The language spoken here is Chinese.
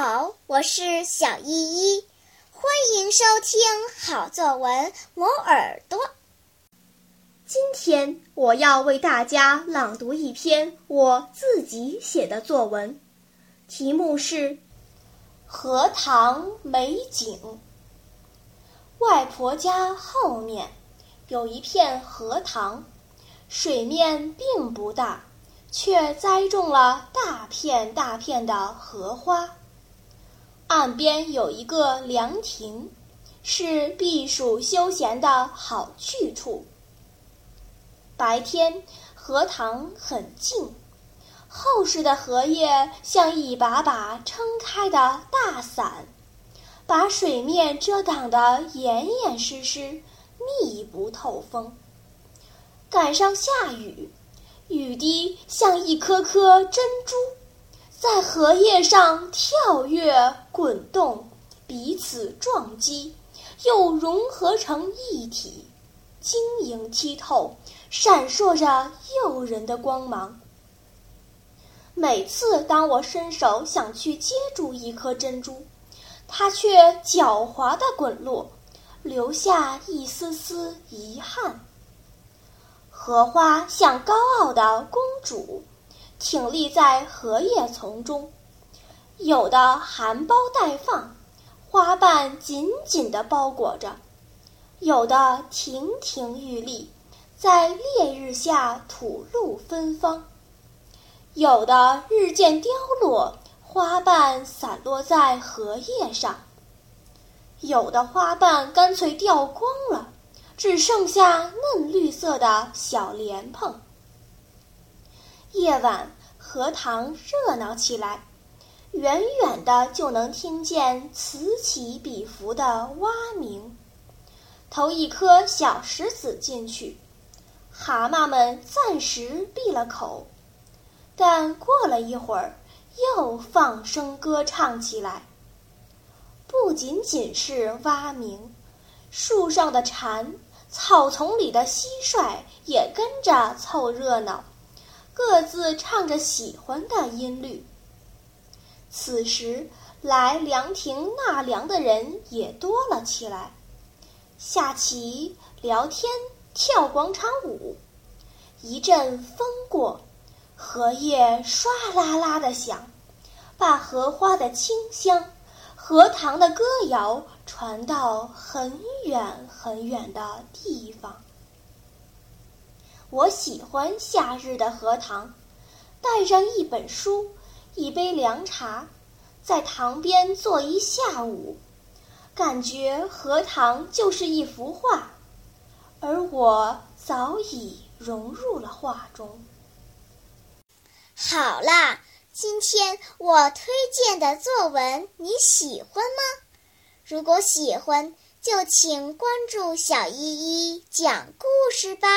好我是小依依，欢迎收听好作文磨耳朵。今天我要为大家朗读一篇我自己写的作文，题目是《荷塘美景》。外婆家后面有一片荷塘，水面并不大，却栽种了大片大片的荷花。岸边有一个凉亭，是避暑休闲的好去处。白天，荷塘很静，厚实的荷叶像一把把撑开的大伞，把水面遮挡得严严实实，密不透风。赶上下雨，雨滴像一颗颗珍珠，在荷叶上跳跃滚动，彼此撞击，又融合成一体。晶莹剔透，闪烁着诱人的光芒。每次当我伸手想去接住一颗珍珠，它却狡猾地滚落，留下一丝丝遗憾。荷花像高傲的公主，挺立在荷叶丛中，有的含苞待放，花瓣紧紧地包裹着。有的亭亭玉立，在烈日下吐露芬芳；有的日渐凋落，花瓣散落在荷叶上；有的花瓣干脆掉光了，只剩下嫩绿色的小莲蓬。夜晚，荷塘热闹起来，远远的就能听见此起彼伏的蛙鸣。投一颗小石子进去，蛤蟆们暂时闭了口，但过了一会儿，又放声歌唱起来。不仅仅是蛙鸣，树上的蝉、草丛里的蟋蟀也跟着凑热闹，各自唱着喜欢的音律。此时，来凉亭纳凉的人也多了起来。下棋、聊天、跳广场舞，一阵风过，荷叶唰啦啦的响，把荷花的清香、荷塘的歌谣传到很远很远的地方。我喜欢夏日的荷塘，带上一本书，一杯凉茶，在塘边坐一下午。感觉荷塘就是一幅画，而我早已融入了画中。好啦，今天我推荐的作文你喜欢吗？如果喜欢，就请关注小依依讲故事吧。